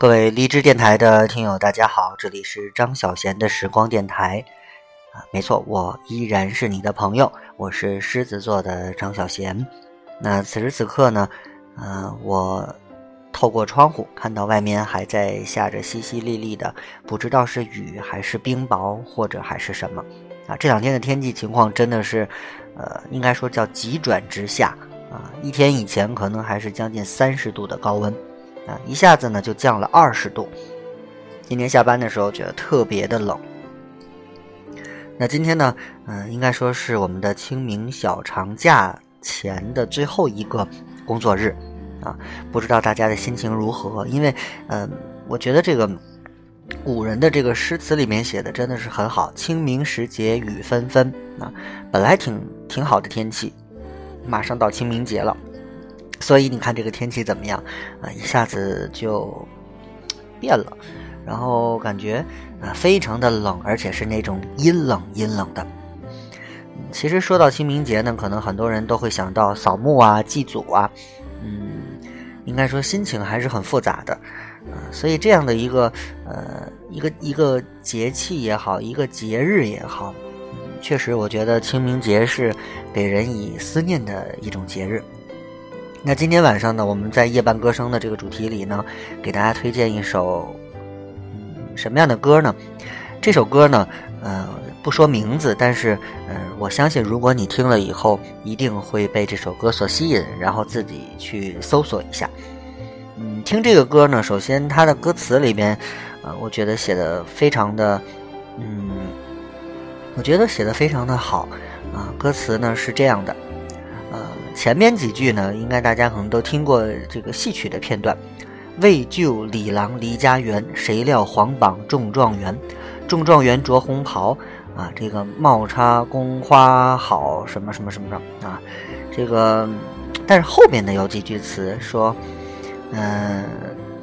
各位荔枝电台的听友，大家好，这里是张小贤的时光电台啊，没错，我依然是你的朋友，我是狮子座的张小贤。那此时此刻呢，呃，我透过窗户看到外面还在下着淅淅沥沥的，不知道是雨还是冰雹，或者还是什么啊。这两天的天气情况真的是，呃，应该说叫急转直下啊。一天以前可能还是将近三十度的高温。啊，一下子呢就降了二十度。今天下班的时候觉得特别的冷。那今天呢，嗯，应该说是我们的清明小长假前的最后一个工作日啊。不知道大家的心情如何？因为，嗯，我觉得这个古人的这个诗词里面写的真的是很好。清明时节雨纷纷啊，本来挺挺好的天气，马上到清明节了。所以你看这个天气怎么样啊？一下子就变了，然后感觉啊非常的冷，而且是那种阴冷阴冷的。其实说到清明节呢，可能很多人都会想到扫墓啊、祭祖啊，嗯，应该说心情还是很复杂的啊。所以这样的一个呃一个一个节气也好，一个节日也好，确实我觉得清明节是给人以思念的一种节日。那今天晚上呢，我们在夜半歌声的这个主题里呢，给大家推荐一首，嗯，什么样的歌呢？这首歌呢，呃，不说名字，但是，呃，我相信如果你听了以后，一定会被这首歌所吸引，然后自己去搜索一下。嗯，听这个歌呢，首先它的歌词里面，呃，我觉得写的非常的，嗯，我觉得写的非常的好，啊，歌词呢是这样的。前面几句呢，应该大家可能都听过这个戏曲的片段。为救李郎离家园，谁料皇榜中状元。中状元着红袍，啊，这个帽插宫花好，什么什么什么的啊。这个，但是后面呢有几句词说，嗯，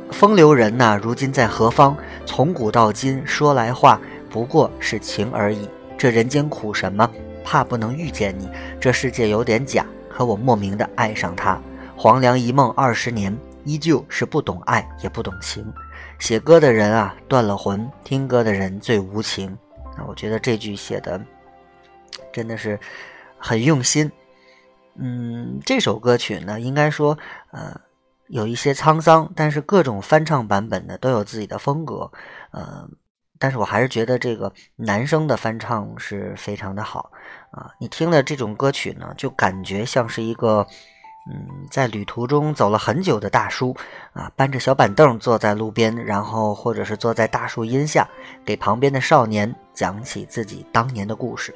风流人呐，如今在何方？从古到今说来话，不过是情而已。这人间苦什么？怕不能遇见你。这世界有点假。可我莫名的爱上他，黄粱一梦二十年，依旧是不懂爱也不懂情。写歌的人啊断了魂，听歌的人最无情。啊，我觉得这句写的真的是很用心。嗯，这首歌曲呢，应该说呃有一些沧桑，但是各种翻唱版本呢都有自己的风格。呃。但是我还是觉得这个男生的翻唱是非常的好啊！你听了这种歌曲呢，就感觉像是一个嗯，在旅途中走了很久的大叔啊，搬着小板凳坐在路边，然后或者是坐在大树荫下，给旁边的少年讲起自己当年的故事。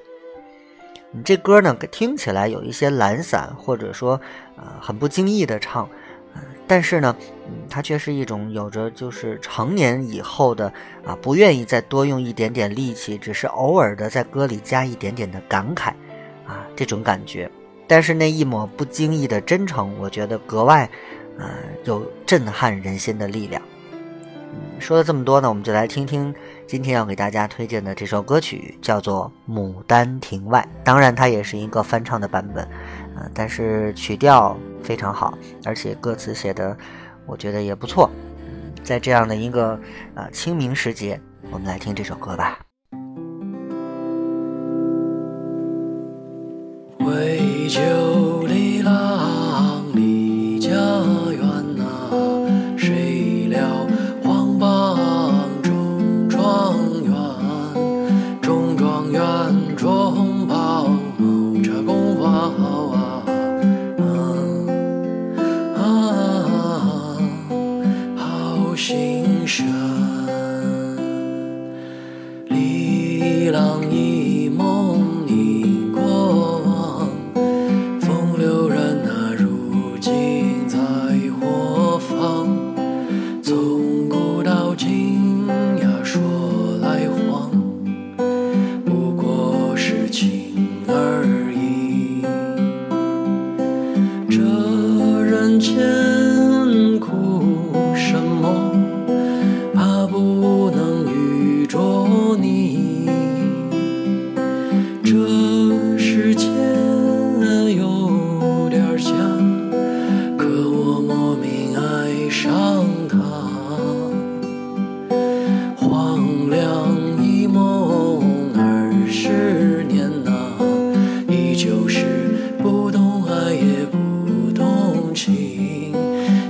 你这歌呢，听起来有一些懒散，或者说呃很不经意的唱。但是呢，嗯，它却是一种有着就是成年以后的啊，不愿意再多用一点点力气，只是偶尔的在歌里加一点点的感慨，啊，这种感觉。但是那一抹不经意的真诚，我觉得格外，呃，有震撼人心的力量。嗯，说了这么多呢，我们就来听听今天要给大家推荐的这首歌曲，叫做《牡丹亭外》。当然，它也是一个翻唱的版本。但是曲调非常好，而且歌词写的，我觉得也不错。在这样的一个啊清明时节，我们来听这首歌吧。为救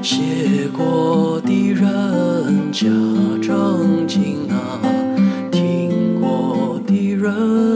写过的人假正经啊，听过的人。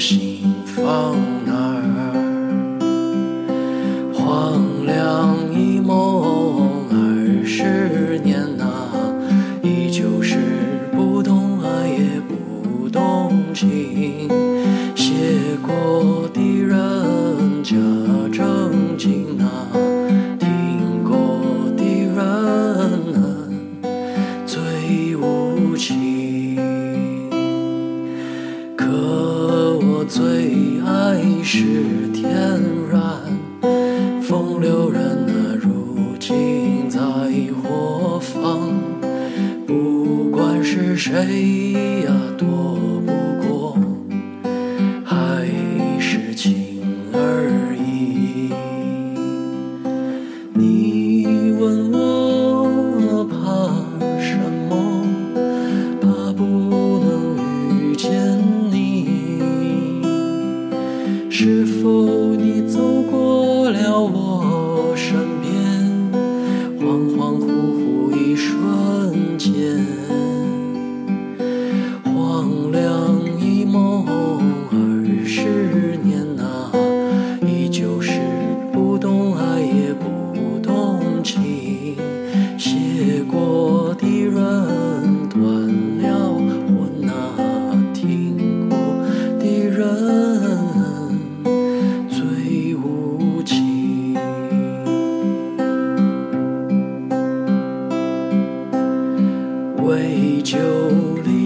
我为救离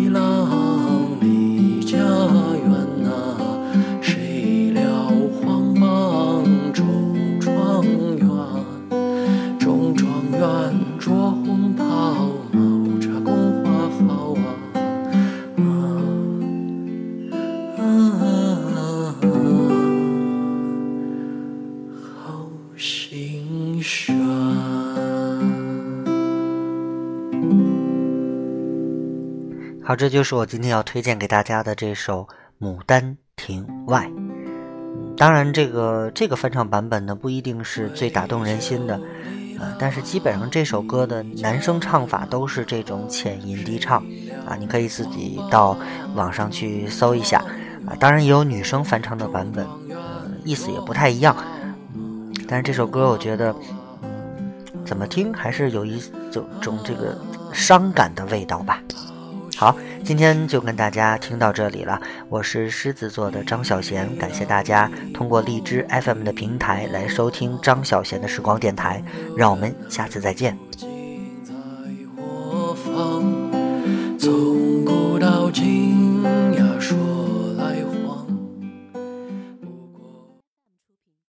这就是我今天要推荐给大家的这首《牡丹亭外》。当然，这个这个翻唱版本呢，不一定是最打动人心的，呃，但是基本上这首歌的男生唱法都是这种浅吟低唱，啊，你可以自己到网上去搜一下，啊，当然也有女生翻唱的版本，呃意思也不太一样，但是这首歌我觉得，嗯，怎么听还是有一种种这个伤感的味道吧。好，今天就跟大家听到这里了。我是狮子座的张小贤，感谢大家通过荔枝 FM 的平台来收听张小贤的时光电台，让我们下次再见。